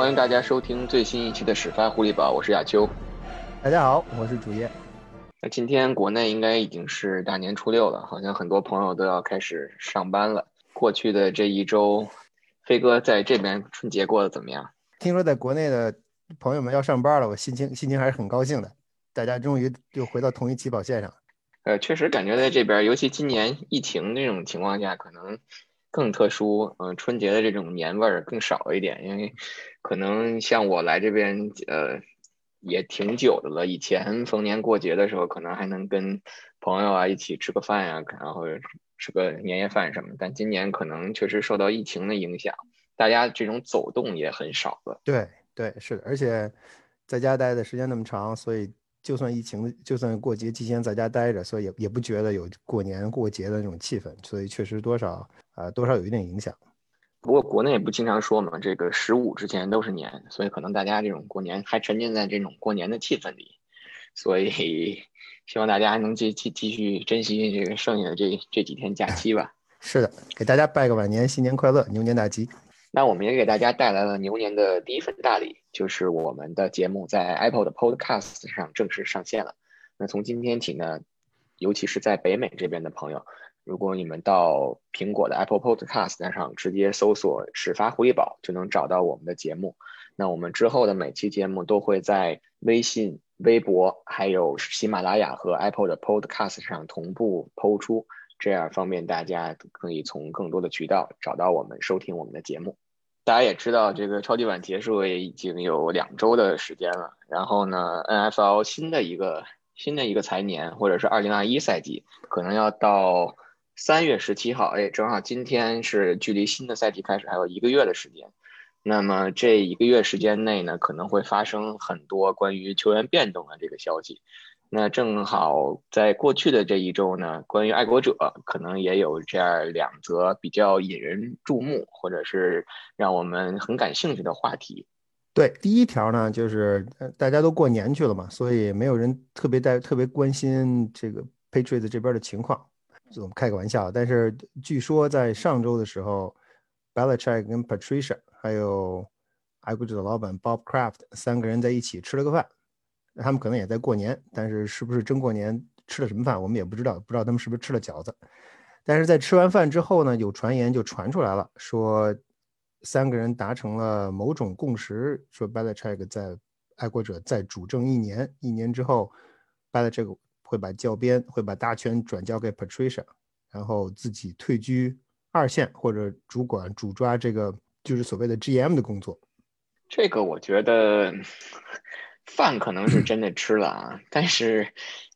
欢迎大家收听最新一期的始发狐狸堡，我是亚秋。大家好，我是主页。那今天国内应该已经是大年初六了，好像很多朋友都要开始上班了。过去的这一周，飞哥在这边春节过得怎么样？听说在国内的朋友们要上班了，我心情心情还是很高兴的。大家终于又回到同一起跑线上。呃，确实感觉在这边，尤其今年疫情这种情况下，可能更特殊。嗯，春节的这种年味儿更少一点，因为可能像我来这边，呃，也挺久的了。以前逢年过节的时候，可能还能跟朋友啊一起吃个饭呀，然后吃个年夜饭什么。但今年可能确实受到疫情的影响，大家这种走动也很少了。对对，是的，而且在家待的时间那么长，所以。就算疫情，就算过节期间在家待着，所以也也不觉得有过年过节的那种气氛，所以确实多少啊多少有一点影响。不过国内不经常说嘛，这个十五之前都是年，所以可能大家这种过年还沉浸在这种过年的气氛里，所以希望大家能继继继续珍惜这个剩下的这这几天假期吧。是的，给大家拜个晚年，新年快乐，牛年大吉。那我们也给大家带来了牛年的第一份大礼，就是我们的节目在 Apple 的 Podcast 上正式上线了。那从今天起呢，尤其是在北美这边的朋友，如果你们到苹果的 Apple Podcast 上直接搜索“始发狐狸宝”，就能找到我们的节目。那我们之后的每期节目都会在微信、微博、还有喜马拉雅和 Apple 的 Podcast 上同步播出。这样方便大家可以从更多的渠道找到我们收听我们的节目。大家也知道，这个超级碗结束也已经有两周的时间了。然后呢，NFL 新的一个新的一个财年，或者是二零二一赛季，可能要到三月十七号，哎，正好今天是距离新的赛季开始还有一个月的时间。那么这一个月时间内呢，可能会发生很多关于球员变动的这个消息。那正好在过去的这一周呢，关于爱国者可能也有这样两则比较引人注目，或者是让我们很感兴趣的话题。对，第一条呢，就是大家都过年去了嘛，所以没有人特别在特别关心这个 Patriots 这边的情况。我们开个玩笑，但是据说在上周的时候，Belichick 跟 Patricia 还有爱国者的老板 Bob Kraft 三个人在一起吃了个饭。他们可能也在过年，但是是不是真过年吃了什么饭，我们也不知道。不知道他们是不是吃了饺子。但是在吃完饭之后呢，有传言就传出来了，说三个人达成了某种共识，说 Belichick 在爱国者再主政一年，一年之后，Belichick 会把教鞭、会把大权转交给 Patricia，然后自己退居二线或者主管主抓这个就是所谓的 GM 的工作。这个我觉得。饭可能是真的吃了啊，但是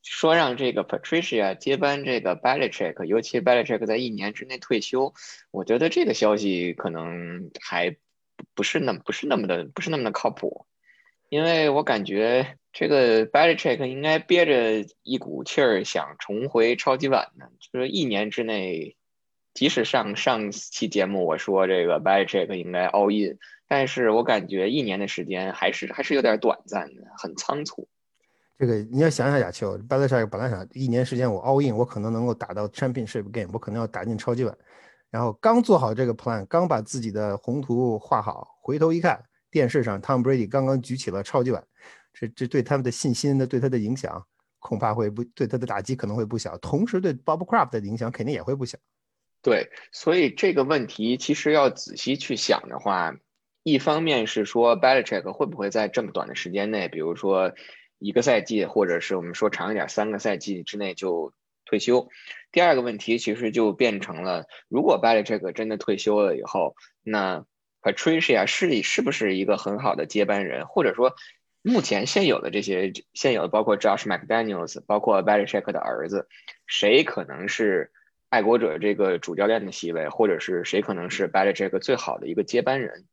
说让这个 Patricia 接班这个 Belichick，尤其 Belichick 在一年之内退休，我觉得这个消息可能还不是那么不是那么的不是那么的靠谱，因为我感觉这个 Belichick 应该憋着一股气儿想重回超级碗呢，就是一年之内，即使上上期节目我说这个 Belichick 应该 all in。但是我感觉一年的时间还是还是有点短暂的，很仓促。这个你要想想，亚秋，巴勒沙本来想一年时间我 all in，我可能能够打到 championship game，我可能要打进超级碗。然后刚做好这个 plan，刚把自己的宏图画好，回头一看，电视上 Tom Brady 刚刚举起了超级碗，这这对他们的信心的对他的影响，恐怕会不对他的打击可能会不小，同时对 Bob Kraft 的影响肯定也会不小。对，所以这个问题其实要仔细去想的话。一方面是说 Belichick 会不会在这么短的时间内，比如说一个赛季，或者是我们说长一点三个赛季之内就退休。第二个问题其实就变成了，如果 Belichick 真的退休了以后，那 Patricia 是是不是一个很好的接班人？或者说，目前现有的这些现有的包括 Josh McDaniels，包括 Belichick 的儿子，谁可能是爱国者这个主教练的席位，或者是谁可能是 Belichick 最好的一个接班人？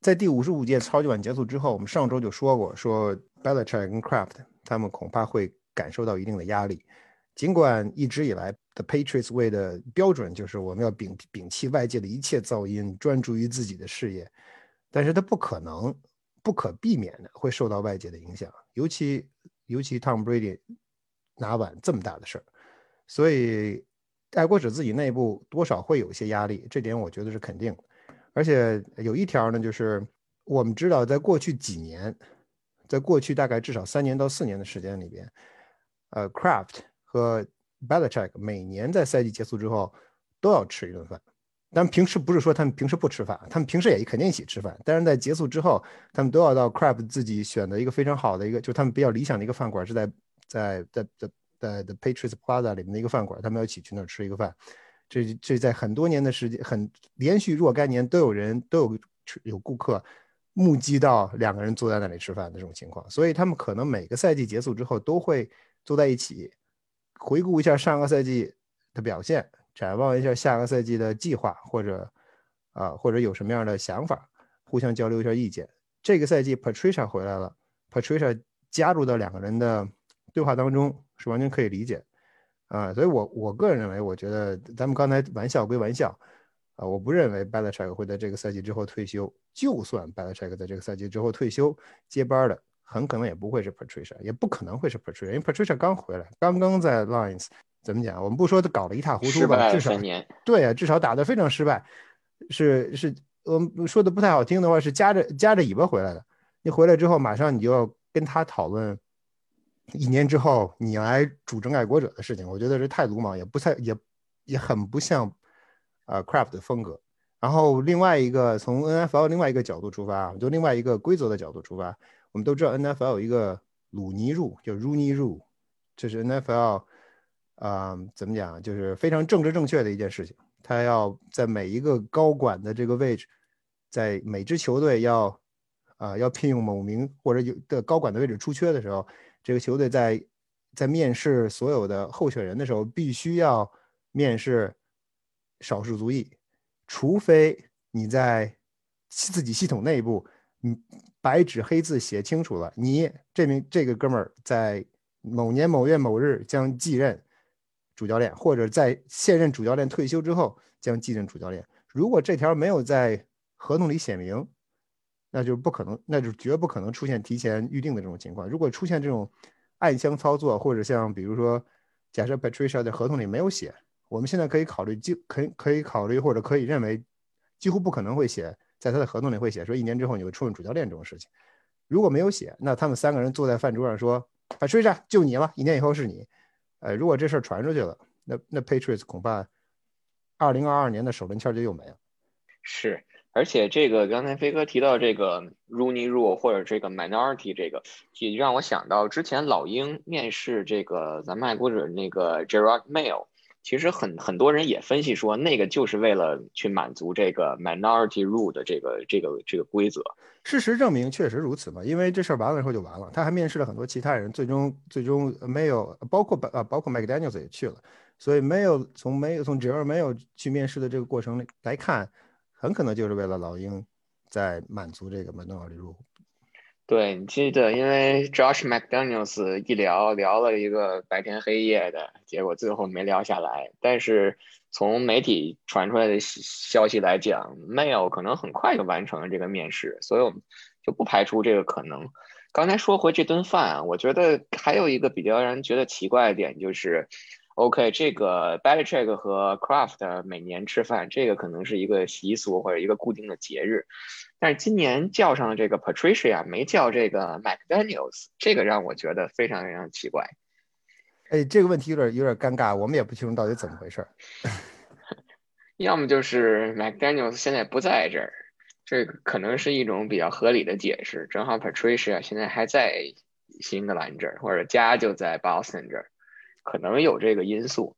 在第五十五届超级碗结束之后，我们上周就说过，说 Belichick 跟 Kraft 他们恐怕会感受到一定的压力。尽管一直以来 The Patriots Way 的标准就是我们要摒摒弃外界的一切噪音，专注于自己的事业，但是他不可能不可避免的会受到外界的影响，尤其尤其 Tom Brady 拿碗这么大的事儿，所以爱国者自己内部多少会有一些压力，这点我觉得是肯定。而且有一条呢，就是我们知道，在过去几年，在过去大概至少三年到四年的时间里边，呃，Craft 和 Belichick 每年在赛季结束之后都要吃一顿饭。但平时不是说他们平时不吃饭，他们平时也肯定一起吃饭。但是在结束之后，他们都要到 Craft 自己选的一个非常好的一个，就他们比较理想的一个饭馆，是在在在在在 The Patriots Plaza 里面的一个饭馆，他们要一起去那儿吃一个饭。这这在很多年的时间，很连续若干年都有人都有有顾客目击到两个人坐在那里吃饭的这种情况，所以他们可能每个赛季结束之后都会坐在一起，回顾一下上个赛季的表现，展望一下下个赛季的计划，或者啊或者有什么样的想法，互相交流一下意见。这个赛季 Patricia 回来了，Patricia 加入到两个人的对话当中是完全可以理解。啊，所以，我我个人认为，我觉得咱们刚才玩笑归玩笑，啊，我不认为 Belichick 会在这个赛季之后退休。就算 Belichick 在这个赛季之后退休，接班的很可能也不会是 Patricia，也不可能会是 Patricia，因为 Patricia 刚回来，刚刚在 Lions，怎么讲？我们不说他搞得一塌糊涂吧，至少对啊，至少打得非常失败，是是，我们说的不太好听的话，是夹着夹着尾巴回来的。你回来之后，马上你就要跟他讨论。一年之后，你来主政爱国者的事情，我觉得这太鲁莽，也不太也也很不像呃 Craft 的风格。然后另外一个从 NFL 另外一个角度出发，就另外一个规则的角度出发，我们都知道 NFL 有一个鲁尼入，叫 Rooney Rule，这是 NFL 啊怎么讲，就是非常政治正确的一件事情。他要在每一个高管的这个位置，在每支球队要啊要聘用某名或者有的高管的位置出缺的时候。这个球队在在面试所有的候选人的时候，必须要面试少数族裔，除非你在自己系统内部，嗯，白纸黑字写清楚了，你这名这个哥们儿在某年某月某日将继任主教练，或者在现任主教练退休之后将继任主教练。如果这条没有在合同里写明，那就不可能，那就绝不可能出现提前预定的这种情况。如果出现这种暗箱操作，或者像比如说，假设 Patricia 在合同里没有写，我们现在可以考虑，就可以可以考虑，或者可以认为，几乎不可能会写，在他的合同里会写说一年之后你会出任主教练这种事情。如果没有写，那他们三个人坐在饭桌上说，Patricia 就你了，一年以后是你。哎，如果这事儿传出去了，那那 Patriots 恐怕二零二二年的首轮签就又没了。是。而且这个刚才飞哥提到这个 Rooney Rule 或者这个 Minority 这个，也让我想到之前老鹰面试这个咱们爱国者那个 Gerard Mayo，其实很很多人也分析说那个就是为了去满足这个 Minority Rule 的这个这个这个规则。事实证明确实如此嘛，因为这事儿完了以后就完了。他还面试了很多其他人，最终最终没有包括啊包括 McDaniel 也去了，所以没有从没有从 Gerard Mayo 去面试的这个过程来看。很可能就是为了老鹰在满足这个 minority rule。对你记得，因为 Josh McDaniels 一聊聊了一个白天黑夜的，结果最后没聊下来。但是从媒体传出来的消息来讲，Mail 可能很快就完成了这个面试，所以我们就不排除这个可能。刚才说回这顿饭啊，我觉得还有一个比较让人觉得奇怪的点就是。OK，这个 Belichick 和 Craft 每年吃饭，这个可能是一个习俗或者一个固定的节日，但是今年叫上了这个 Patricia，没叫这个 McDaniel's，这个让我觉得非常非常奇怪。哎，这个问题有点有点尴尬，我们也不清楚到底怎么回事。要么就是 McDaniel's 现在不在这儿，这个可能是一种比较合理的解释。正好 Patricia 现在还在新英格兰这儿，或者家就在 Boston 这儿。可能有这个因素，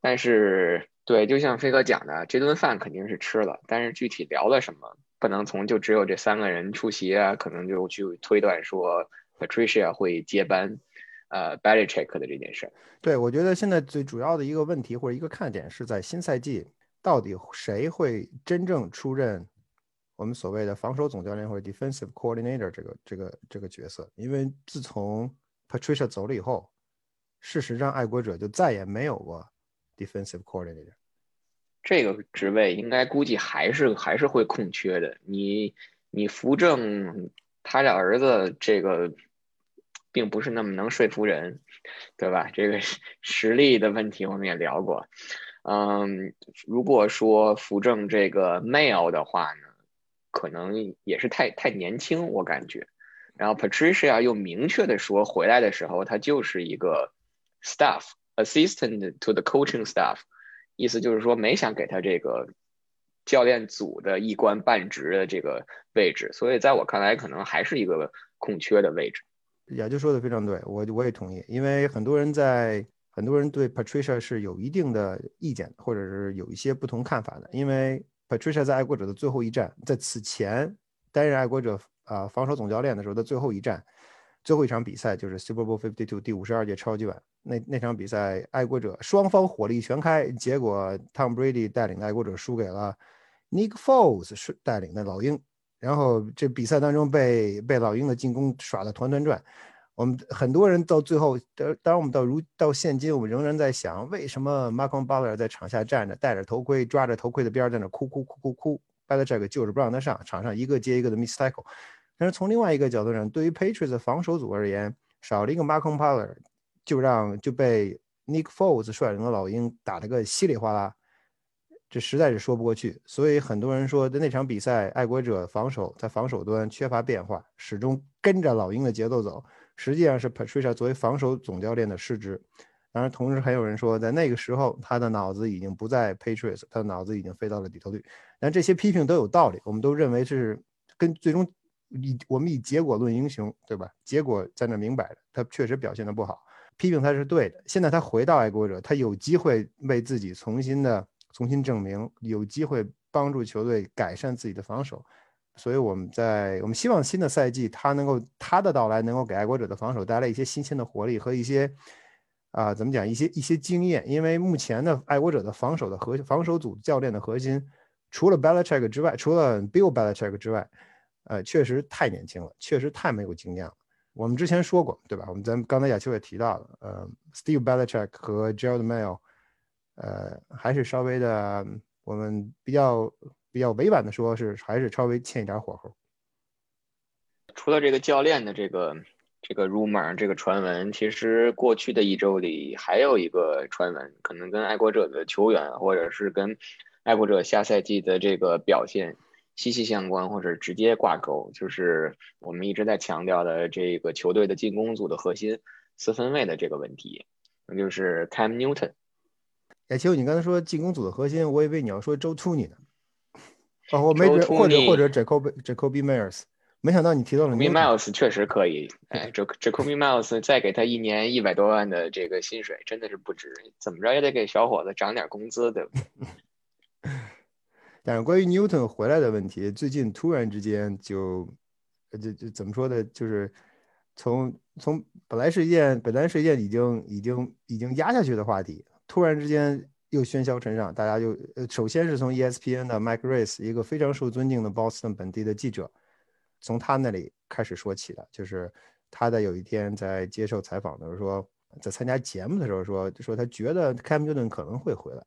但是对，就像飞哥讲的，这顿饭肯定是吃了，但是具体聊了什么，不能从就只有这三个人出席啊，可能就去推断说 Patricia 会接班，呃，Belichick 的这件事。对，我觉得现在最主要的一个问题或者一个看点是在新赛季到底谁会真正出任我们所谓的防守总教练或者 Defensive Coordinator 这个这个这个角色，因为自从 Patricia 走了以后。事实上，爱国者就再也没有过 defensive coordinator 这个职位，应该估计还是还是会空缺的。你你扶正他的儿子，这个并不是那么能说服人，对吧？这个实力的问题我们也聊过。嗯，如果说扶正这个 male 的话呢，可能也是太太年轻，我感觉。然后 Patricia 又明确的说，回来的时候他就是一个 staff assistant to the coaching staff，意思就是说没想给他这个教练组的一官半职的这个位置，所以在我看来，可能还是一个空缺的位置。雅就说的非常对，我我也同意，因为很多人在很多人对 Patricia 是有一定的意见，或者是有一些不同看法的，因为 Patricia 在爱国者的最后一战，在此前担任爱国者。啊，防守总教练的时候的最后一战，最后一场比赛就是 Super Bowl Fifty Two 第五十二届超级碗。那那场比赛，爱国者双方火力全开，结果 Tom Brady 带领的爱国者输给了 Nick Foles 带领的老鹰。然后这比赛当中被被老鹰的进攻耍得团团转。我们很多人到最后，当当我们到如到现今，我们仍然在想，为什么 Malcolm Butler 在场下站着，戴着头盔，抓着头盔的边在那哭哭哭哭哭，Belichick 就是不让他上场上，一个接一个的 Mistake。但是从另外一个角度上，对于 Patriots 防守组而言，少了一个 Marcom Palmer，就让就被 Nick Foles 率领的老鹰打了个稀里哗啦，这实在是说不过去。所以很多人说，在那场比赛，爱国者防守在防守端缺乏变化，始终跟着老鹰的节奏走，实际上是 Patricia 作为防守总教练的失职。当然，同时还有人说，在那个时候，他的脑子已经不在 Patriots，他的脑子已经飞到了底特律。但这些批评都有道理，我们都认为是跟最终。以我们以结果论英雄，对吧？结果在那明摆着，他确实表现的不好，批评他是对的。现在他回到爱国者，他有机会为自己重新的重新证明，有机会帮助球队改善自己的防守。所以我们在我们希望新的赛季他能够他的到来能够给爱国者的防守带来一些新鲜的活力和一些啊怎么讲一些一些经验。因为目前的爱国者的防守的核防守组教练的核心，除了 Belichick 之外，除了 Bill Belichick 之外。呃，确实太年轻了，确实太没有经验了。我们之前说过，对吧？我们咱刚才亚秋也提到了，呃，Steve Belichick 和 Gerald Mayo，呃，还是稍微的，我们比较比较委婉的说，是还是稍微欠一点火候。除了这个教练的这个这个 rumor 这个传闻，其实过去的一周里还有一个传闻，可能跟爱国者的球员，或者是跟爱国者下赛季的这个表现。息息相关或者直接挂钩，就是我们一直在强调的这个球队的进攻组的核心四分卫的这个问题，那就是 Cam Newton。哎，其实你刚才说进攻组的核心，我以为你要说 Joe Tooney 呢。哦，我没准或者或者 Jacob Jacoby Myers，没想到你提到了 Myers 确实可以。哎，Jacoby Myers 再给他一年一百多万的这个薪水，真的是不值。怎么着也得给小伙子涨点工资，对不对？但是关于 Newton 回来的问题，最近突然之间就，就就怎么说呢？就是从从本来是一件本来是一件已经已经已经压下去的话题，突然之间又喧嚣尘上，大家就呃，首先是从 ESPN 的 Mike Rice，一个非常受尊敬的 Boston 本地的记者，从他那里开始说起的，就是他在有一天在接受采访的时候说，在参加节目的时候说，就说他觉得 Cam Newton 可能会回来，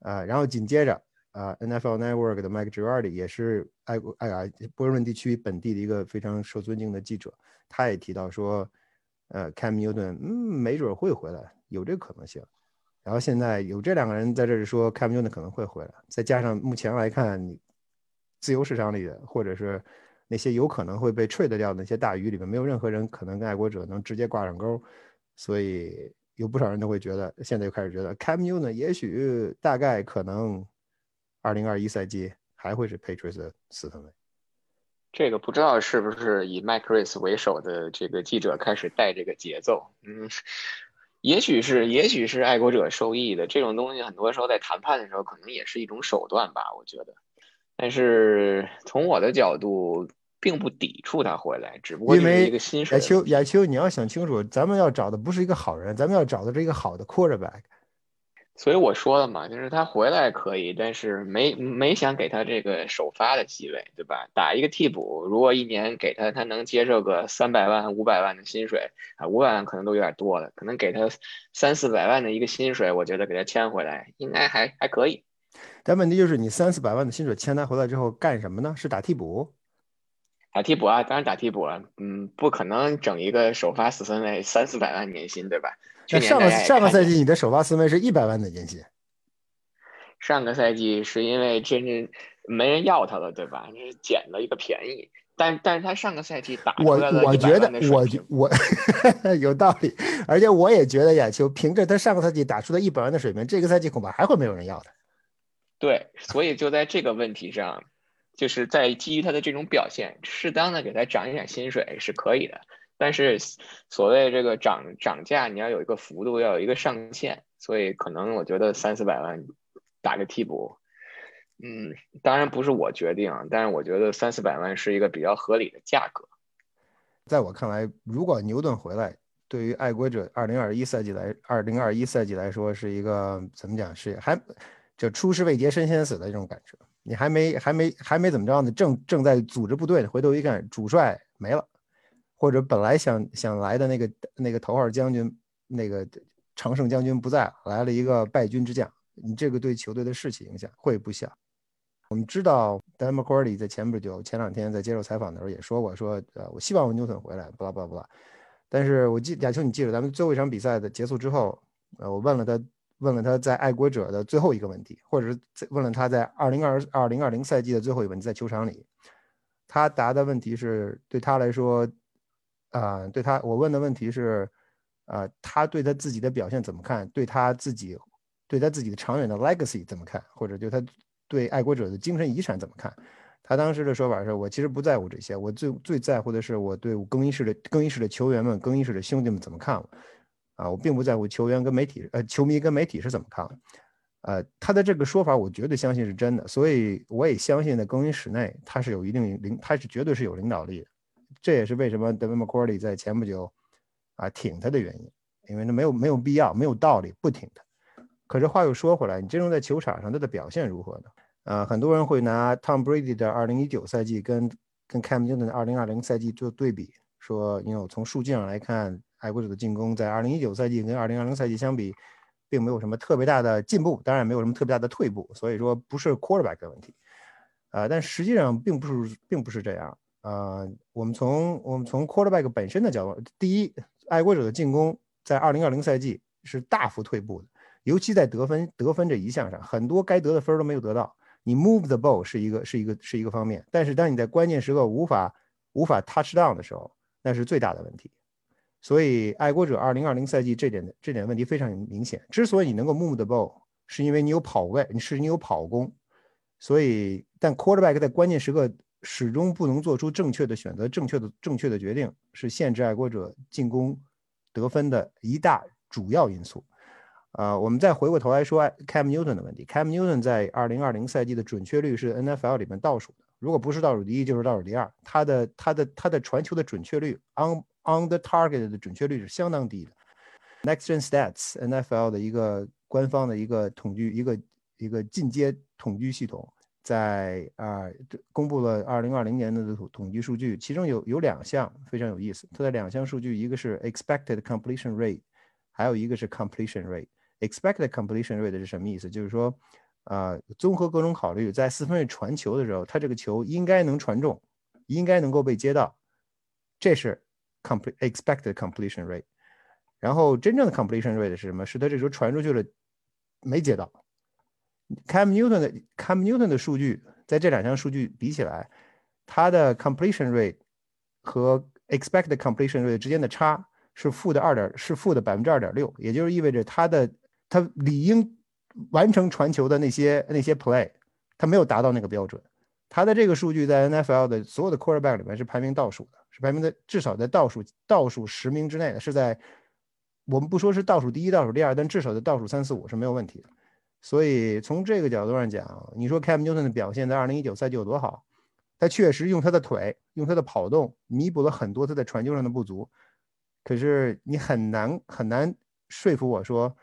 啊，然后紧接着。啊，NFL Network 的 Mike Girardi 也是爱国爱啊波士顿地区本地的一个非常受尊敬的记者，他也提到说，呃，Cam Newton 嗯没准会回来，有这个可能性。然后现在有这两个人在这里说 Cam Newton 可能会回来，再加上目前来看，你自由市场里的或者是那些有可能会被 trade 掉的那些大鱼里面，没有任何人可能跟爱国者能直接挂上钩，所以有不少人都会觉得，现在又开始觉得 Cam Newton 也许大概可能。二零二一赛季还会是 Patriots 的四分卫，这个不知道是不是以 Mike Rice 为首的这个记者开始带这个节奏，嗯，也许是，也许是爱国者受益的这种东西，很多时候在谈判的时候可能也是一种手段吧，我觉得。但是从我的角度，并不抵触他回来，只不过因为一个新手。亚秋，亚秋，你要想清楚，咱们要找的不是一个好人，咱们要找的是一个好的 quarterback。所以我说了嘛，就是他回来可以，但是没没想给他这个首发的机会，对吧？打一个替补，如果一年给他，他能接受个三百万、五百万的薪水啊，五百万可能都有点多了，可能给他三四百万的一个薪水，我觉得给他签回来应该还还可以。但问题就是，你三四百万的薪水签他回来之后干什么呢？是打替补？打替补啊，当然打替补啊，嗯，不可能整一个首发四分卫三四百万年薪，对吧？那上个上个赛季你的首发四分是一百万的年薪。上个赛季是因为真真没人要他了，对吧？这是捡了一个便宜。但但是他上个赛季打我我觉得我我 有道理，而且我也觉得亚秋凭着他上个赛季打出的一百万的水平，这个赛季恐怕还会没有人要他。对，所以就在这个问题上，就是在基于他的这种表现，适当的给他涨一点薪水是可以的。但是所谓这个涨涨价，你要有一个幅度，要有一个上限。所以可能我觉得三四百万打个替补。嗯，当然不是我决定，但是我觉得三四百万是一个比较合理的价格。在我看来，如果牛顿回来，对于爱国者二零二一赛季来，二零二一赛季来说，是一个怎么讲？是还就出师未捷身先死的这种感觉。你还没还没还没怎么着呢，正正在组织部队呢，回头一看，主帅没了，或者本来想想来的那个那个头号将军，那个常胜将军不在，来了一个败军之将，你这个对球队的士气影响会不小。我们知道，Dan McCarty 在前不久、前两天在接受采访的时候也说过，说呃，我希望牛顿回来，不啦不啦不啦。但是我记亚秋，你记得咱们最后一场比赛的结束之后，呃，我问了他，问了他在爱国者的最后一个问题，或者是问了他在二零二二零二零赛季的最后一个问题，在球场里，他答的问题是对他来说，啊，对他，我问的问题是，啊，他对他自己的表现怎么看？对他自己，对他自己的长远的 legacy 怎么看？或者就他。对爱国者的精神遗产怎么看？他当时的说法是：我其实不在乎这些，我最最在乎的是我对更衣室的更衣室的球员们、更衣室的兄弟们怎么看我。啊，我并不在乎球员跟媒体，呃，球迷跟媒体是怎么看。呃，他的这个说法，我绝对相信是真的，所以我也相信在更衣室内他是有一定领，他是绝对是有领导力的。这也是为什么 David McCordy 在前不久啊挺他的原因，因为那没有没有必要，没有道理不挺他。可是话又说回来，你真正在球场上他的表现如何呢？呃，很多人会拿 Tom Brady 的2019赛季跟跟 Cam Newton 的2020赛季做对比，说，因为我从数据上来看，爱国者的进攻在2019赛季跟2020赛季相比，并没有什么特别大的进步，当然没有什么特别大的退步，所以说不是 Quarterback 的问题。呃，但实际上并不是并不是这样。呃，我们从我们从 Quarterback 本身的角度，第一，爱国者的进攻在2020赛季是大幅退步的。尤其在得分得分这一项上，很多该得的分都没有得到。你 move the ball 是一个是一个是一个方面，但是当你在关键时刻无法无法 touch down 的时候，那是最大的问题。所以爱国者2020赛季这点这点问题非常明显。之所以你能够 move the ball，是因为你有跑位，你是你有跑攻。所以，但 quarterback 在关键时刻始终不能做出正确的选择、正确的正确的决定，是限制爱国者进攻得分的一大主要因素。啊，我们再回过头来说 Cam Newton 的问题。Cam Newton 在2020赛季的准确率是 NFL 里面倒数的，如果不是倒数第一，就是倒数第二。他的他的他的传球的准确率 on on the target 的准确率是相当低的。Next Gen Stats NFL 的一个官方的一个统计一个一个进阶统计系统，在啊公布了2020年的统统计数据，其中有有两项非常有意思。它的两项数据，一个是 expected completion rate，还有一个是 completion rate。Expected completion rate 是什么意思？就是说，啊，综合各种考虑，在四分卫传球的时候，他这个球应该能传中，应该能够被接到，这是 complete expected completion rate。然后真正的 completion rate 是什么？是他这时候传出去了，没接到。Cam Newton 的 Cam Newton 的数据，在这两项数据比起来，他的 completion rate 和 expected completion rate 之间的差是负的二点，是负的百分之二点六，也就是意味着他的。他理应完成传球的那些那些 play，他没有达到那个标准。他的这个数据在 NFL 的所有的 quarterback 里面是排名倒数的，是排名在至少在倒数倒数十名之内的，是在我们不说是倒数第一、倒数第二，但至少在倒数三四五是没有问题的。所以从这个角度上讲，你说 Cam Newton 的表现在2019赛季有多好？他确实用他的腿、用他的跑动弥补了很多他在传球上的不足。可是你很难很难说服我说。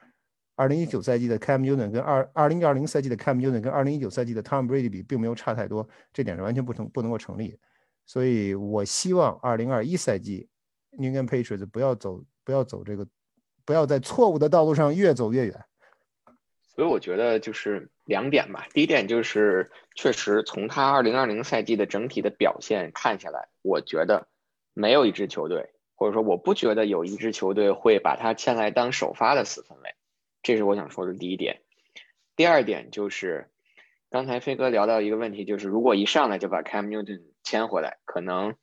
二零一九赛季的 Cam Newton 跟二二零二零赛季的 Cam Newton 跟二零一九赛季的 Tom Brady 比，并没有差太多，这点是完全不成不能够成立。所以我希望二零二一赛季 New England Patriots 不要走不要走这个，不要在错误的道路上越走越远。所以我觉得就是两点吧。第一点就是确实从他二零二零赛季的整体的表现看下来，我觉得没有一支球队，或者说我不觉得有一支球队会把他签来当首发的四分卫。这是我想说的第一点，第二点就是，刚才飞哥聊到一个问题，就是如果一上来就把 Cam Newton 签回来，可能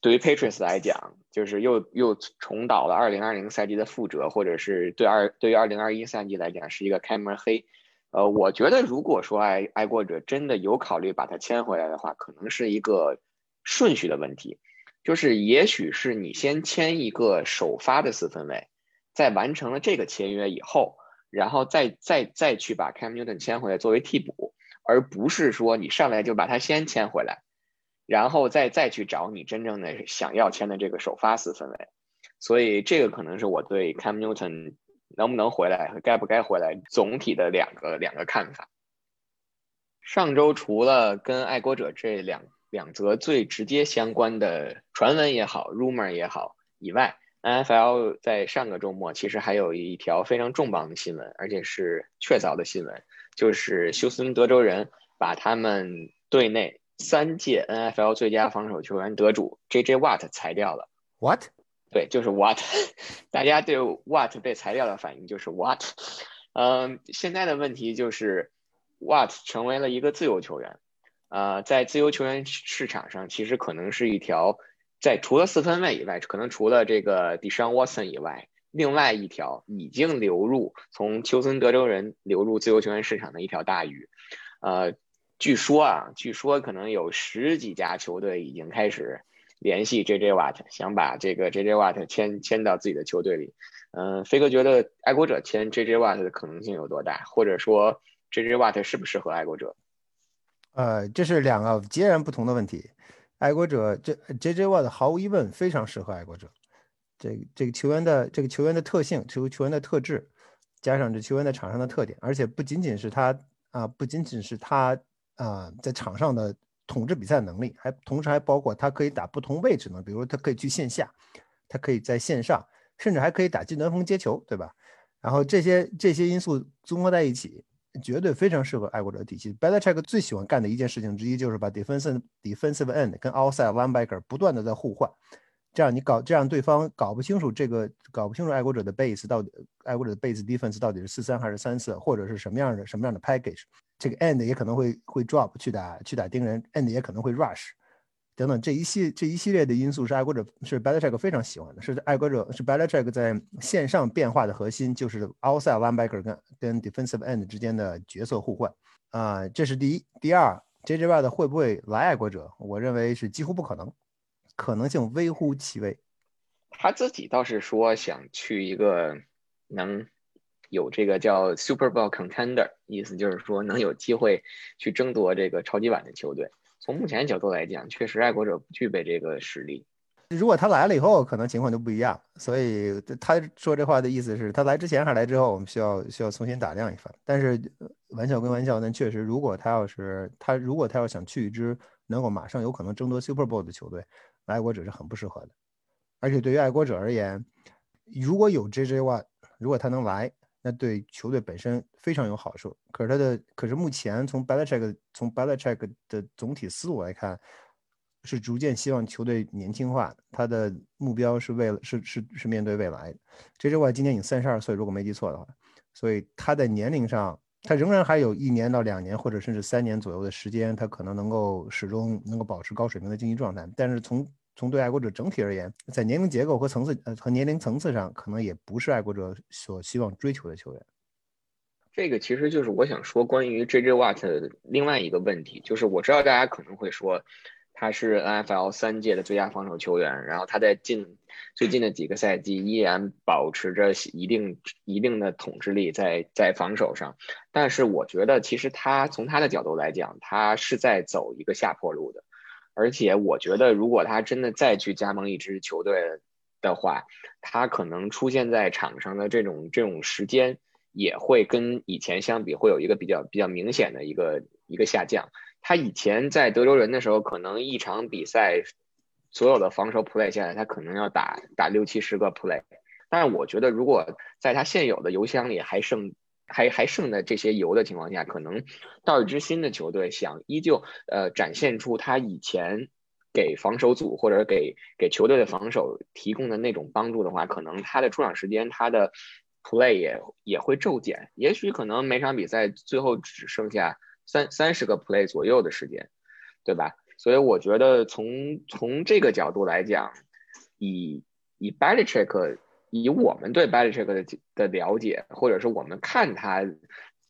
对于 Patriots 来讲，就是又又重蹈了2020赛季的覆辙，或者是对二对于2021赛季来讲是一个开门黑。呃，我觉得如果说爱爱国者真的有考虑把他签回来的话，可能是一个顺序的问题，就是也许是你先签一个首发的四分卫，在完成了这个签约以后，然后再再再去把 Cam Newton 签回来作为替补，而不是说你上来就把他先签回来，然后再再去找你真正的想要签的这个首发四分卫。所以这个可能是我对 Cam Newton。能不能回来和该不该回来，总体的两个两个看法。上周除了跟爱国者这两两则最直接相关的传闻也好，rumor 也好以外，NFL 在上个周末其实还有一条非常重磅的新闻，而且是确凿的新闻，就是休斯顿德州人把他们队内三届 NFL 最佳防守球员得主 J.J. Watt 裁掉了。What？对，就是 what，大家对 what 被裁掉的反应就是 what，嗯，现在的问题就是 what 成为了一个自由球员，呃，在自由球员市场上，其实可能是一条在除了四分卫以外，可能除了这个 Deshaun Watson 以外，另外一条已经流入从休斯顿德州人流入自由球员市场的一条大鱼，呃，据说啊，据说可能有十几家球队已经开始。联系 J.J. Watt，想把这个 J.J. Watt 签签到自己的球队里。嗯，飞哥觉得爱国者签 J.J. Watt 的可能性有多大？或者说 J.J. Watt 适不适合爱国者？呃，这是两个截然不同的问题。爱国者这 J.J. Watt 毫无疑问非常适合爱国者。这这个球员的这个球员的特性，球球员的特质，加上这球员在场上的特点，而且不仅仅是他啊，不仅仅是他啊，在场上的。统治比赛能力，还同时还包括他可以打不同位置呢，比如他可以去线下，他可以在线上，甚至还可以打近端锋接球，对吧？然后这些这些因素综合在一起，绝对非常适合爱国者体系。Belichick 最喜欢干的一件事情之一就是把 defensive defensive end 跟 outside linebacker 不断的在互换，这样你搞这样对方搞不清楚这个搞不清楚爱国者的 base 到底爱国者的 base defense 到底是四三还是三四，或者是什么样的什么样的 package。这个 end 也可能会会 drop 去打去打盯人，end 也可能会 rush，等等这一系这一系列的因素是爱国者是 Belichick 非常喜欢的，是爱国者是 Belichick 在线上变化的核心，就是 outside linebacker 跟跟 defensive end 之间的角色互换啊，这是第一。第二，JJ Watt 会不会来爱国者？我认为是几乎不可能，可能性微乎其微。他自己倒是说想去一个能。有这个叫 Super Bowl contender，意思就是说能有机会去争夺这个超级碗的球队。从目前角度来讲，确实爱国者不具备这个实力。如果他来了以后，可能情况就不一样。所以他说这话的意思是他来之前还是来之后，我们需要需要重新打量一番。但是玩笑归玩笑，但确实，如果他要是他如果他要想去一支能够马上有可能争夺 Super Bowl 的球队，爱国者是很不适合的。而且对于爱国者而言，如果有 J.J. 万如果他能来。那对球队本身非常有好处，可是他的，可是目前从 Belichick 从 Belichick 的总体思路来看，是逐渐希望球队年轻化，他的目标是为了是是是面对未来。J.J. 万，今年已经三十二岁，如果没记错的话，所以他在年龄上，他仍然还有一年到两年，或者甚至三年左右的时间，他可能能够始终能够保持高水平的竞技状态。但是从从对爱国者整体而言，在年龄结构和层次呃和年龄层次上，可能也不是爱国者所希望追求的球员。这个其实就是我想说关于 J.J. Watt 另外一个问题，就是我知道大家可能会说他是 N.F.L 三届的最佳防守球员，然后他在近最近的几个赛季依然保持着一定一定的统治力在在防守上，但是我觉得其实他从他的角度来讲，他是在走一个下坡路的。而且我觉得，如果他真的再去加盟一支球队的话，他可能出现在场上的这种这种时间也会跟以前相比，会有一个比较比较明显的一个一个下降。他以前在德州人的时候，可能一场比赛所有的防守 play 下来，他可能要打打六七十个 play。但是我觉得，如果在他现有的油箱里还剩。还还剩的这些油的情况下，可能到一支新的球队，想依旧呃展现出他以前给防守组或者给给球队的防守提供的那种帮助的话，可能他的出场时间，他的 play 也也会骤减。也许可能每场比赛最后只剩下三三十个 play 左右的时间，对吧？所以我觉得从从这个角度来讲，以以 b a l i c h e k 以我们对 b a l i c h e k 的的了解，或者是我们看他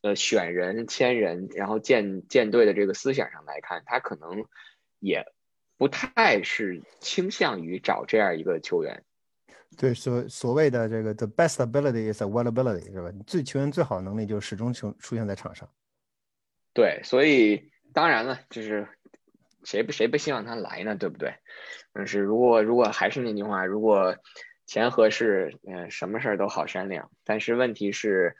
呃选人签人，然后建建队的这个思想上来看，他可能也不太是倾向于找这样一个球员。对，所所谓的这个 the best ability is availability 是吧？最球员最好的能力就是始终出出现在场上。对，所以当然了，就是谁不谁不希望他来呢？对不对？但是如果如果还是那句话，如果钱合适，嗯，什么事儿都好商量。但是问题是，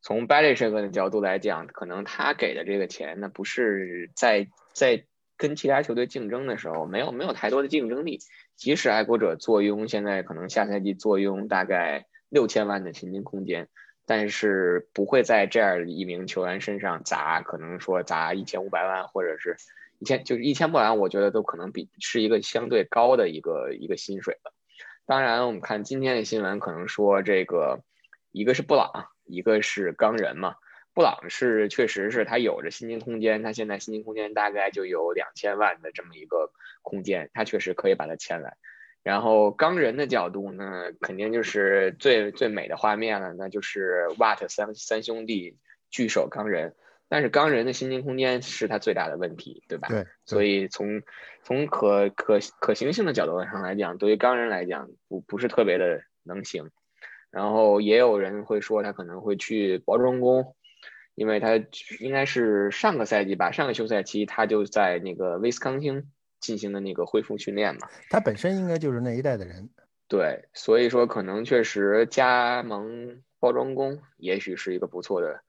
从 b a l i c h 的角度来讲，可能他给的这个钱，那不是在在跟其他球队竞争的时候，没有没有太多的竞争力。即使爱国者坐拥现在可能下赛季坐拥大概六千万的薪金空间。但是不会在这样一名球员身上砸，可能说砸一千五百万或者是一千，就是一千不万，我觉得都可能比是一个相对高的一个一个薪水了。当然，我们看今天的新闻，可能说这个一个是布朗，一个是钢人嘛。布朗是确实是他有着薪金空间，他现在薪金空间大概就有两千万的这么一个空间，他确实可以把他签来。然后钢人的角度呢，肯定就是最最美的画面了，那就是 Watt 三三兄弟聚首钢人。但是钢人的薪金空间是他最大的问题，对吧？对。所以从从可可可行性的角度上来讲，对于钢人来讲，不不是特别的能行。然后也有人会说他可能会去包装工，因为他应该是上个赛季吧，上个休赛期他就在那个威斯康星。进行的那个恢复训练嘛，他本身应该就是那一代的人，对，所以说可能确实加盟包装工也许是一个不错的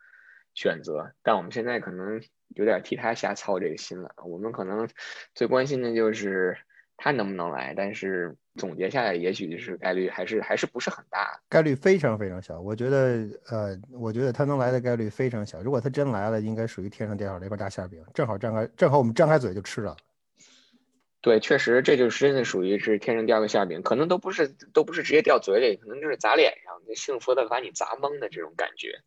选择，但我们现在可能有点替他瞎操这个心了。我们可能最关心的就是他能不能来，但是总结下来，也许就是概率还是还是不是很大，概率非常非常小。我觉得，呃，我觉得他能来的概率非常小。如果他真来了，应该属于天上掉下来一块大馅饼，正好张开，正好我们张开嘴就吃了。对，确实，这就是真的属于是天上掉个馅饼，可能都不是，都不是直接掉嘴里，可能就是砸脸上，那幸福的把你砸懵的这种感觉。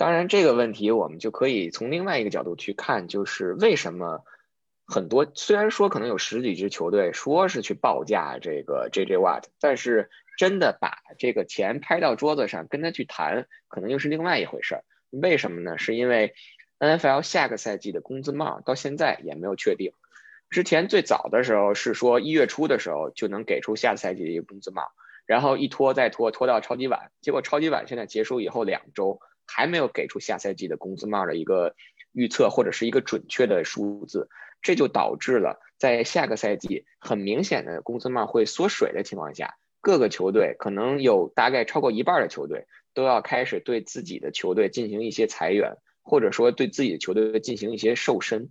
当然，这个问题我们就可以从另外一个角度去看，就是为什么很多虽然说可能有十几支球队说是去报价这个 J J Watt，但是真的把这个钱拍到桌子上跟他去谈，可能又是另外一回事儿。为什么呢？是因为 N F L 下个赛季的工资帽到现在也没有确定。之前最早的时候是说一月初的时候就能给出下赛季的一个工资帽，然后一拖再拖，拖到超级碗，结果超级碗现在结束以后两周还没有给出下赛季的工资帽的一个预测或者是一个准确的数字，这就导致了在下个赛季很明显的工资帽会缩水的情况下，各个球队可能有大概超过一半的球队都要开始对自己的球队进行一些裁员，或者说对自己的球队进行一些瘦身。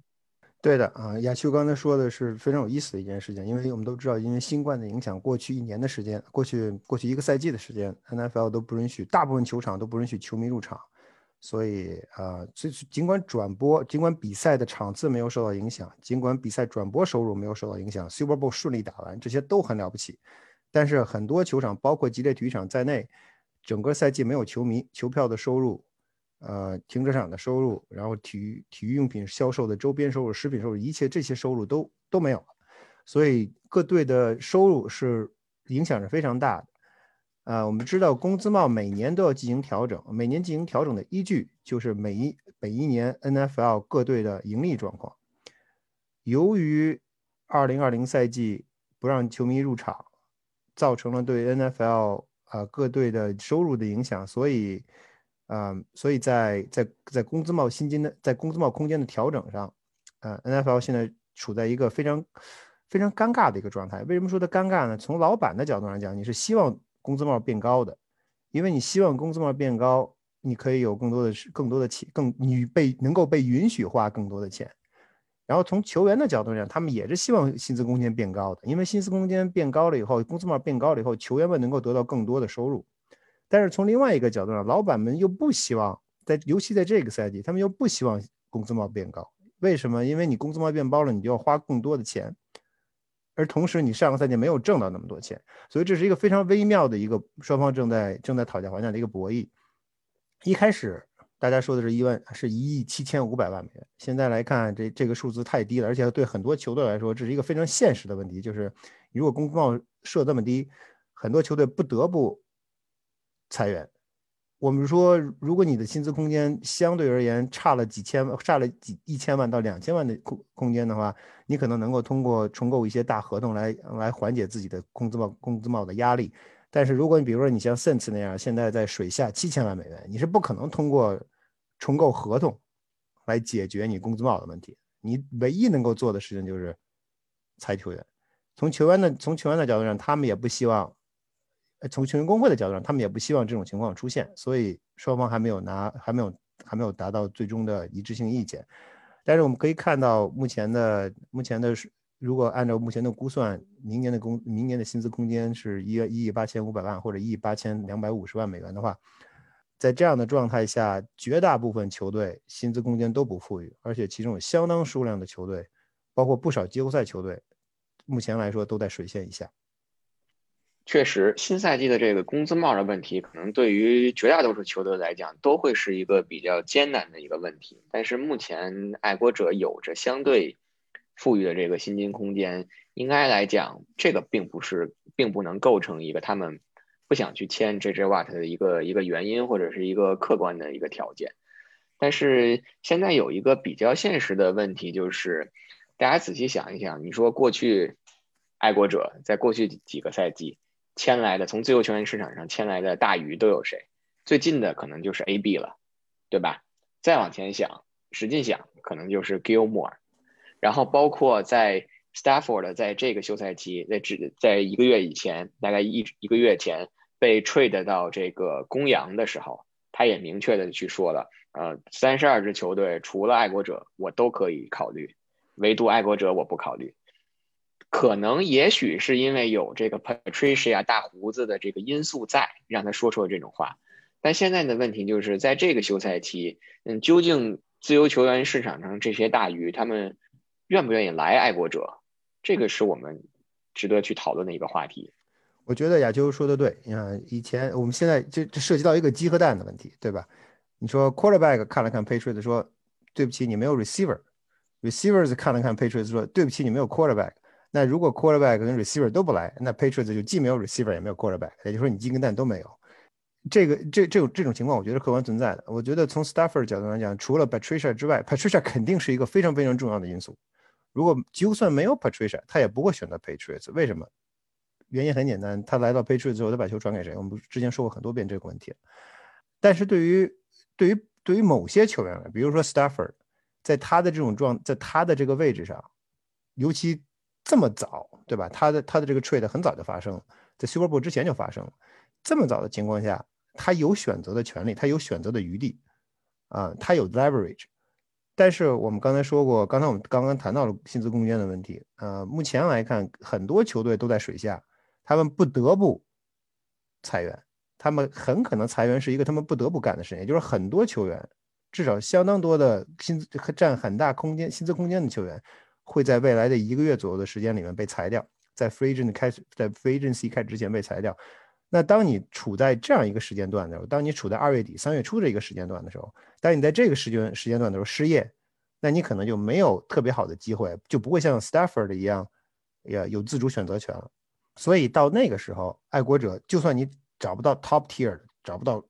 对的啊，亚秋刚才说的是非常有意思的一件事情，因为我们都知道，因为新冠的影响，过去一年的时间，过去过去一个赛季的时间，NFL 都不允许，大部分球场都不允许球迷入场，所以啊，这尽管转播，尽管比赛的场次没有受到影响，尽管比赛转播收入没有受到影响，Super Bowl 顺利打完，这些都很了不起，但是很多球场，包括吉列体育场在内，整个赛季没有球迷，球票的收入。呃，停车场的收入，然后体育体育用品销售的周边收入、食品收入，一切这些收入都都没有了，所以各队的收入是影响是非常大的。啊，我们知道工资帽每年都要进行调整，每年进行调整的依据就是每一每一年 NFL 各队的盈利状况。由于2020赛季不让球迷入场，造成了对 NFL 啊各队的收入的影响，所以。嗯，所以在在在工资帽薪金的在工资帽空间的调整上，呃，NFL 现在处在一个非常非常尴尬的一个状态。为什么说它尴尬呢？从老板的角度来讲，你是希望工资帽变高的，因为你希望工资帽变高，你可以有更多的更多的钱，更你被能够被允许花更多的钱。然后从球员的角度讲，他们也是希望薪资空间变高的，因为薪资空间变高了以后，工资帽变高了以后，球员们能够得到更多的收入。但是从另外一个角度上，老板们又不希望在，尤其在这个赛季，他们又不希望工资帽变高。为什么？因为你工资帽变高了，你就要花更多的钱，而同时你上个赛季没有挣到那么多钱，所以这是一个非常微妙的一个双方正在正在讨价还价的一个博弈。一开始大家说的是一万是一亿七千五百万美元。现在来看，这这个数字太低了，而且对很多球队来说，这是一个非常现实的问题，就是如果工资帽设这么低，很多球队不得不裁员。我们说，如果你的薪资空间相对而言差了几千万，差了几一千万到两千万的空空间的话，你可能能够通过重构一些大合同来来缓解自己的工资帽工资帽的压力。但是如果你比如说你像 s e n s e 那样，现在在水下七千万美元，你是不可能通过重构合同来解决你工资帽的问题。你唯一能够做的事情就是裁球员。从球员的从球员的角度上，他们也不希望。从球员工会的角度上，他们也不希望这种情况出现，所以双方还没有拿，还没有，还没有达到最终的一致性意见。但是我们可以看到，目前的目前的，如果按照目前的估算，明年的工，明年的薪资空间是一一亿八千五百万或者一亿八千两百五十万美元的话，在这样的状态下，绝大部分球队薪资空间都不富裕，而且其中有相当数量的球队，包括不少季后赛球队，目前来说都在水线以下。确实，新赛季的这个工资帽的问题，可能对于绝大多数球队来讲，都会是一个比较艰难的一个问题。但是目前爱国者有着相对富裕的这个薪金空间，应该来讲，这个并不是，并不能构成一个他们不想去签 J J Watt 的一个一个原因，或者是一个客观的一个条件。但是现在有一个比较现实的问题，就是大家仔细想一想，你说过去爱国者在过去几个赛季。签来的从自由球员市场上签来的大鱼都有谁？最近的可能就是 A B 了，对吧？再往前想，使劲想，可能就是 Gilmore，然后包括在 Stafford 在这个休赛期，在只在一个月以前，大概一一个月前被 trade 到这个公羊的时候，他也明确的去说了，呃，三十二支球队除了爱国者，我都可以考虑，唯独爱国者我不考虑。可能也许是因为有这个 Patricia 大胡子的这个因素在，让他说出了这种话。但现在的问题就是，在这个休赛期，嗯，究竟自由球员市场上这些大鱼他们愿不愿意来爱国者？这个是我们值得去讨论的一个话题。我觉得亚秋说的对，你看以前我们现在这这涉及到一个鸡和蛋的问题，对吧？你说 Quarterback 看了看 Patriots 说，对不起，你没有 Receiver；Receivers 看了看 Patriots 说，对不起，你没有 Quarterback。那如果 quarterback 跟 receiver 都不来，那 Patriots 就既没有 receiver 也没有 quarterback，也就是说你鸡跟蛋都没有。这个这这种这种情况，我觉得客观存在的。我觉得从 Stafford 角度来讲，除了 Patricia 之外，Patricia 肯定是一个非常非常重要的因素。如果就算没有 Patricia，他也不会选择 Patriots。为什么？原因很简单，他来到 Patriots 之后，他把球传给谁？我们之前说过很多遍这个问题。但是对于对于对于某些球员来，比如说 Stafford，在他的这种状，在他的这个位置上，尤其。这么早，对吧？他的他的这个 trade 很早就发生，在 Super Bowl 之前就发生了。这么早的情况下，他有选择的权利，他有选择的余地，啊，他有 leverage。但是我们刚才说过，刚才我们刚刚谈到了薪资空间的问题，呃，目前来看，很多球队都在水下，他们不得不裁员，他们很可能裁员是一个他们不得不干的事情，也就是很多球员，至少相当多的薪资占很大空间薪资空间的球员。会在未来的一个月左右的时间里面被裁掉，在 free agent 开始，在 free agency 开之前被裁掉。那当你处在这样一个时间段的时候，当你处在二月底三月初的一个时间段的时候，当你在这个时间时间段的时候失业，那你可能就没有特别好的机会，就不会像 Stafford 一样，也有自主选择权了。所以到那个时候，爱国者就算你找不到 top tier，找不到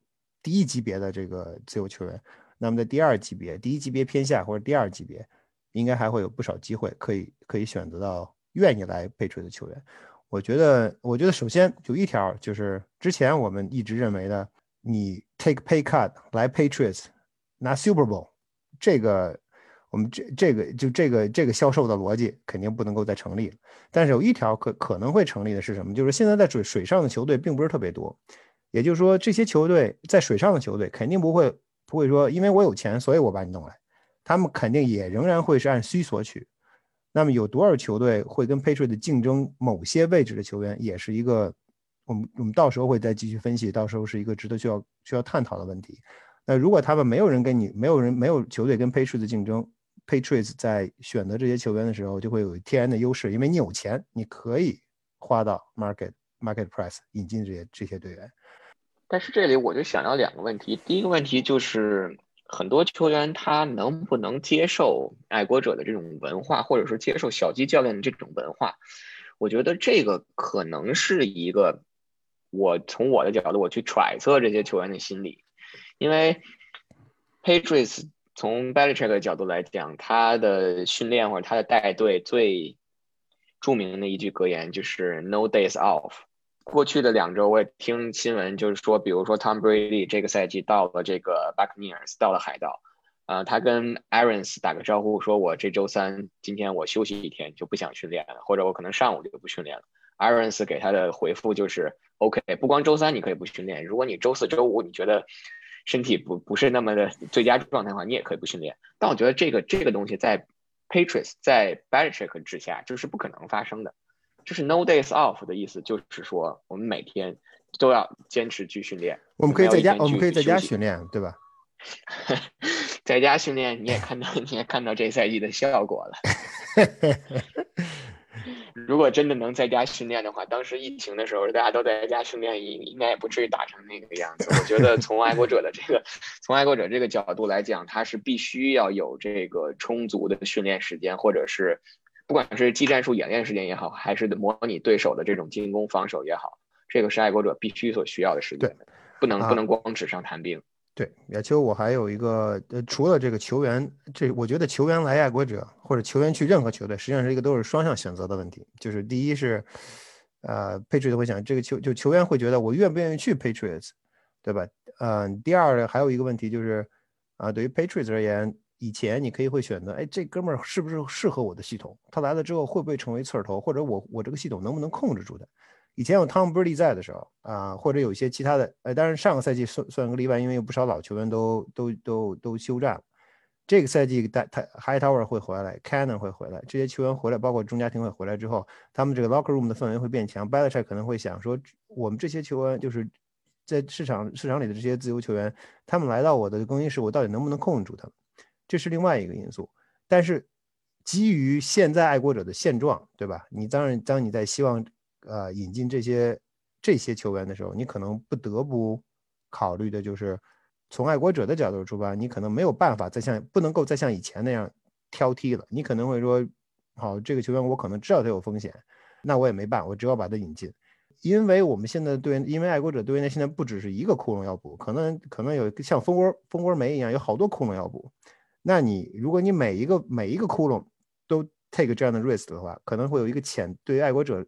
第一级别的这个自由球员，那么在第二级别、第一级别偏下或者第二级别。应该还会有不少机会可以可以选择到愿意来配锤的球员。我觉得，我觉得首先有一条就是之前我们一直认为的，你 take pay cut 来 Patriots 拿 Super Bowl，这个我们这这个就这个这个销售的逻辑肯定不能够再成立了。但是有一条可可能会成立的是什么？就是现在在水水上的球队并不是特别多，也就是说这些球队在水上的球队肯定不会不会说，因为我有钱，所以我把你弄来。他们肯定也仍然会是按需索取，那么有多少球队会跟 Patriot 竞争某些位置的球员，也是一个我们我们到时候会再继续分析，到时候是一个值得需要需要探讨的问题。那如果他们没有人跟你，没有人没有球队跟 Patriot 竞争，Patriot 在选择这些球员的时候就会有天然的优势，因为你有钱，你可以花到 market market price 引进这些这些队员。但是这里我就想到两个问题，第一个问题就是。很多球员他能不能接受爱国者的这种文化，或者说接受小鸡教练的这种文化？我觉得这个可能是一个，我从我的角度我去揣测这些球员的心理，因为 Patriots 从 Belichick 的角度来讲，他的训练或者他的带队最著名的一句格言就是 “No days off”。过去的两周，我也听新闻，就是说，比如说 Tom Brady 这个赛季到了这个 Buccaneers，到了海盗，啊，他跟 Aaron's 打个招呼，说我这周三今天我休息一天，就不想训练了，或者我可能上午就不训练了。Aaron's 给他的回复就是 OK，不光周三你可以不训练，如果你周四周五你觉得身体不不是那么的最佳状态的话，你也可以不训练。但我觉得这个这个东西在 Patriots 在 Belichick 之下就是不可能发生的。就是 no days off 的意思，就是说我们每天都要坚持去训练。我们可以在家，我们可以在家训练，对吧？在家训练，你也看到，你也看到这赛季的效果了。如果真的能在家训练的话，当时疫情的时候，大家都在家训练，应应该也不至于打成那个样子。我觉得从爱国者的这个，从爱国者这个角度来讲，他是必须要有这个充足的训练时间，或者是。不管是技战术演练时间也好，还是模拟对手的这种进攻防守也好，这个是爱国者必须所需要的时间。对，不能不能光纸上谈兵。对，亚秋，我还有一个，呃，除了这个球员，这我觉得球员来爱国者或者球员去任何球队，实际上是一个都是双向选择的问题。就是第一是，呃，Patriots 会想这个球就球员会觉得我愿不愿意去 Patriots，对吧？嗯，第二还有一个问题就是，啊，对于 Patriots 而言。以前你可以会选择，哎，这哥们儿是不是适合我的系统？他来了之后会不会成为刺儿头？或者我我这个系统能不能控制住他？以前有汤姆·布利在的时候啊，或者有一些其他的，呃，当然上个赛季算算个例外，因为有不少老球员都都都都休战了。这个赛季，他他 Hightower 会回来，Cannon 会回来，这些球员回来，包括钟家庭会回来之后，他们这个 Locker Room 的氛围会变强。Belichick 可能会想说，我们这些球员就是在市场市场里的这些自由球员，他们来到我的更衣室，我到底能不能控制住他们？这是另外一个因素，但是基于现在爱国者的现状，对吧？你当然，当你在希望呃引进这些这些球员的时候，你可能不得不考虑的就是从爱国者的角度出发，你可能没有办法再像不能够再像以前那样挑剔了。你可能会说，好，这个球员我可能知道他有风险，那我也没办，我只好把他引进，因为我们现在队员，因为爱国者队员现在不只是一个窟窿要补，可能可能有像蜂窝蜂窝煤一样，有好多窟窿要补。那你如果你每一个每一个窟窿都 take 这样的 risk 的话，可能会有一个潜对于爱国者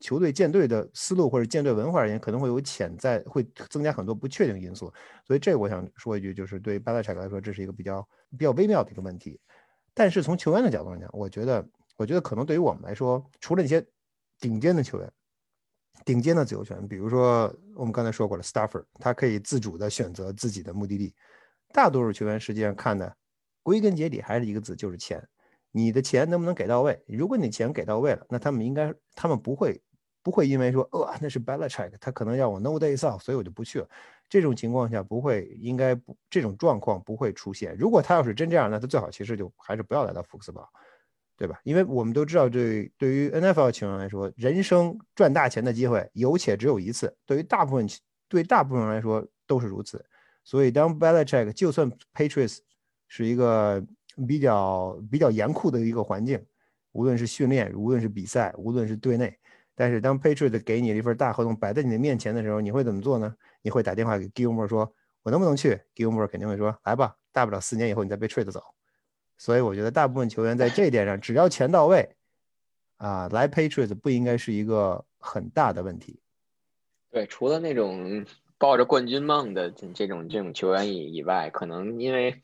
球队建队的思路或者建队文化而言，可能会有潜在会增加很多不确定因素。所以这我想说一句，就是对巴拉查克来说，这是一个比较比较微妙的一个问题。但是从球员的角度来讲，我觉得我觉得可能对于我们来说，除了那些顶尖的球员、顶尖的自由球员，比如说我们刚才说过了，Stafford，他可以自主的选择自己的目的地。大多数球员实际上看的。归根结底还是一个字，就是钱。你的钱能不能给到位？如果你钱给到位了，那他们应该，他们不会不会因为说，呃，那是 Belichick，他可能要我 No days off，所以我就不去了。这种情况下不会，应该不这种状况不会出现。如果他要是真这样，那他最好其实就还是不要来到福克斯堡，对吧？因为我们都知道，对对于 NFL 球员来说，人生赚大钱的机会有且只有一次。对于大部分对大部分人来说都是如此。所以当 Belichick 就算 Patriots。是一个比较比较严酷的一个环境，无论是训练，无论是比赛，无论是队内。但是当 Patriot 给你一份大合同摆在你的面前的时候，你会怎么做呢？你会打电话给 Gilmore 说：“我能不能去？”Gilmore 肯定会说：“来吧，大不了四年以后你再被 trade 走。”所以我觉得大部分球员在这一点上，只要钱到位，啊，来 Patriot 不应该是一个很大的问题。对，除了那种抱着冠军梦的这种这种球员以以外，可能因为。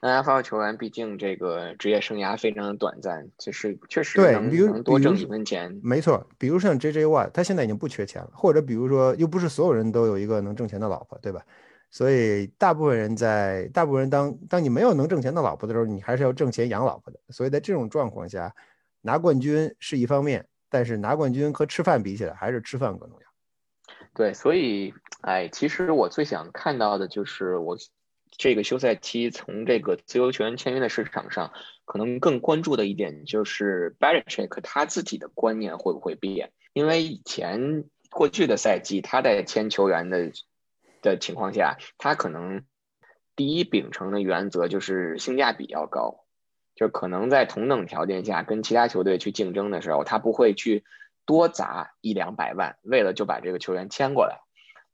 NFL 球员毕竟这个职业生涯非常的短暂，就是确实对，能能多挣几分钱。没错，比如像 J J Watt，他现在已经不缺钱了，或者比如说，又不是所有人都有一个能挣钱的老婆，对吧？所以大部分人在大部分人当当你没有能挣钱的老婆的时候，你还是要挣钱养老婆的。所以在这种状况下，拿冠军是一方面，但是拿冠军和吃饭比起来，还是吃饭更重要。对，所以哎，其实我最想看到的就是我。这个休赛期，从这个自由球员签约的市场上，可能更关注的一点就是 Belichick 他自己的观念会不会变？因为以前过去的赛季，他在签球员的的情况下，他可能第一秉承的原则就是性价比要高，就可能在同等条件下跟其他球队去竞争的时候，他不会去多砸一两百万，为了就把这个球员签过来，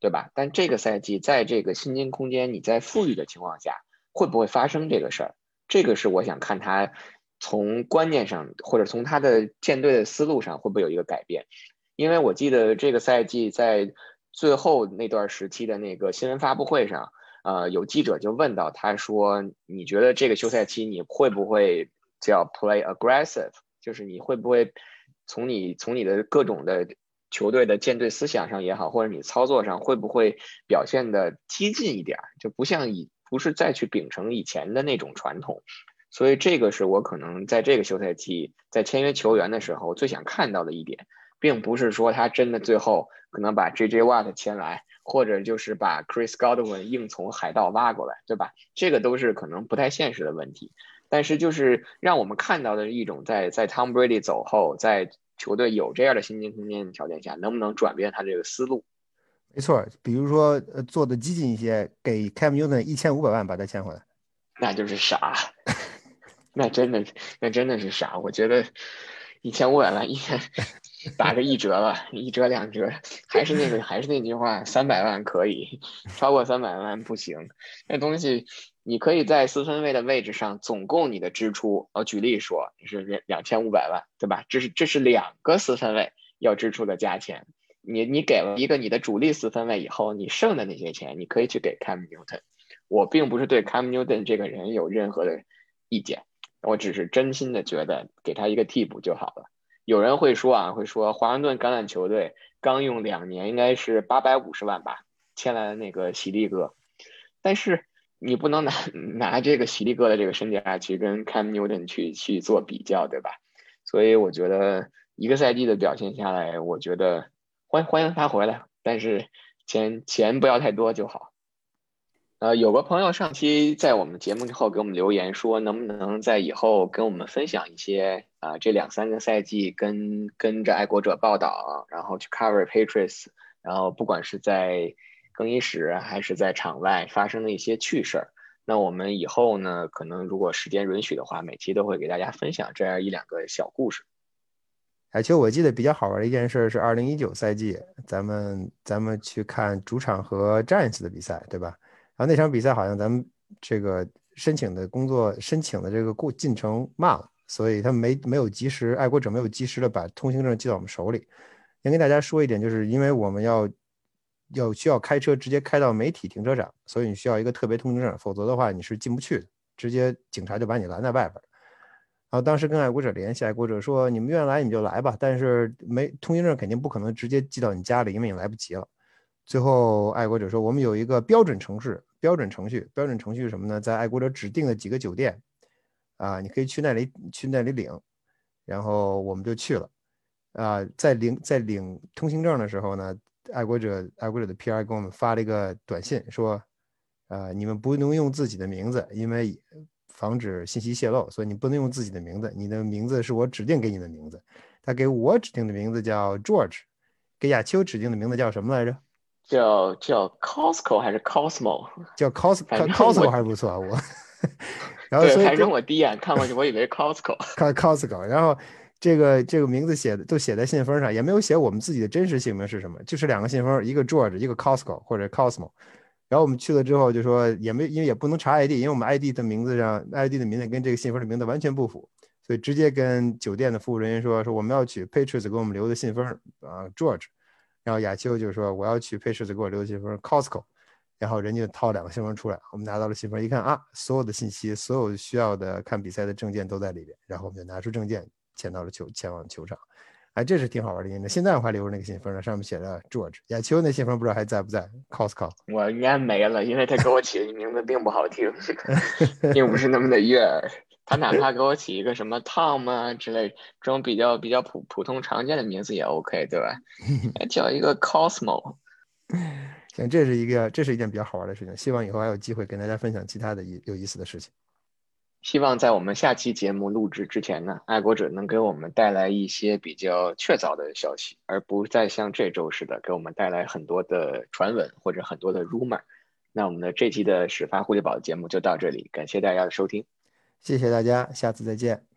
对吧？但这个赛季在这个薪金空间你在富裕的情况下，会不会发生这个事儿？这个是我想看他从观念上或者从他的建队的思路上会不会有一个改变，因为我记得这个赛季在最后那段时期的那个新闻发布会上。呃，有记者就问到，他说：“你觉得这个休赛期你会不会叫 play aggressive？就是你会不会从你从你的各种的球队的建队思想上也好，或者你操作上会不会表现的激进一点？就不像以不是再去秉承以前的那种传统。所以这个是我可能在这个休赛期在签约球员的时候最想看到的一点，并不是说他真的最后可能把 J J Watt 签来。”或者就是把 Chris Godwin 硬从海盗挖过来，对吧？这个都是可能不太现实的问题。但是就是让我们看到的一种，在在 Tom Brady 走后，在球队有这样的薪金空间的条件下，能不能转变他这个思路？没错，比如说呃做的激进一些，给 Cam Newton 一千五百万把他签回来，那就是傻，那真的那真的是傻。我觉得一千五百万一年。打个一折吧，一折两折，还是那个，还是那句话，三百万可以，超过三百万不行。那东西你可以在四分位的位置上，总共你的支出，我举例说，是两两千五百万，对吧？这是这是两个四分位要支出的价钱。你你给了一个你的主力四分位以后，你剩的那些钱，你可以去给 Cam Newton。我并不是对 Cam Newton 这个人有任何的意见，我只是真心的觉得给他一个替补就好了。有人会说啊，会说华盛顿橄榄球队刚用两年，应该是八百五十万吧，签来的那个喜力哥。但是你不能拿 拿这个喜力哥的这个身价去跟 Cam Newton 去去做比较，对吧？所以我觉得一个赛季的表现下来，我觉得欢欢迎他回来，但是钱钱不要太多就好。呃，有个朋友上期在我们节目之后给我们留言说，能不能在以后跟我们分享一些啊，这两三个赛季跟跟着爱国者报道，然后去 cover Patriots，然后不管是在更衣室还是在场外发生的一些趣事儿。那我们以后呢，可能如果时间允许的话，每期都会给大家分享这样一两个小故事。而且我记得比较好玩的一件事是，二零一九赛季咱们咱们去看主场和 Giants 的比赛，对吧？然后那场比赛好像咱们这个申请的工作申请的这个过进程慢了，所以他没没有及时，爱国者没有及时的把通行证寄到我们手里。先跟大家说一点，就是因为我们要要需要开车直接开到媒体停车场，所以你需要一个特别通行证，否则的话你是进不去的，直接警察就把你拦在外边。然后当时跟爱国者联系，爱国者说你们愿意来你就来吧，但是没通行证肯定不可能直接寄到你家里，因为你来不及了。最后，爱国者说：“我们有一个标准程序，标准程序，标准程序是什么呢？在爱国者指定的几个酒店，啊，你可以去那里去那里领。然后我们就去了。啊，在领在领通行证的时候呢，爱国者爱国者的 P.R. 给我们发了一个短信，说：，啊，你们不能用自己的名字，因为防止信息泄露，所以你不能用自己的名字。你的名字是我指定给你的名字。他给我指定的名字叫 George，给亚秋指定的名字叫什么来着？”叫叫 Costco 还是 Cosmo？叫 Cos，Cosmo 还是不错。我，然后所以反正我第一眼看过去，我以为 Costco。看 Costco，然后这个这个名字写的都写在信封上，也没有写我们自己的真实姓名是什么，就是两个信封，一个 George，一个 Costco 或者 Cosmo。然后我们去了之后就说也没，因为也不能查 ID，因为我们 ID 的名字上 ID 的名字跟这个信封的名字完全不符，所以直接跟酒店的服务人员说说我们要取 Patriots 给我们留的信封啊，George。然后亚秋就说我要去 Patriots 给我留信封 Costco，然后人家掏两个信封出来，我们拿到了信封，一看啊，所有的信息，所有需要的看比赛的证件都在里边，然后我们就拿出证件，签到了球，前往球场。哎，这是挺好玩的。那现在我还留着那个信封呢，上面写着 George。亚秋那信封不知道还在不在 Costco？我应该没了，因为他给我起的名字并不好听，并不是那么的悦耳。他哪怕给我起一个什么 Tom 啊之类这种比较比较普普通常见的名字也 OK，对吧？叫一个 Cosmo，行，这是一个这是一件比较好玩的事情。希望以后还有机会跟大家分享其他的有意思的事情。希望在我们下期节目录制之前呢，爱国者能给我们带来一些比较确凿的消息，而不再像这周似的给我们带来很多的传闻或者很多的 rumor。那我们的这期的始发蝴蝶堡节目就到这里，感谢大家的收听，谢谢大家，下次再见。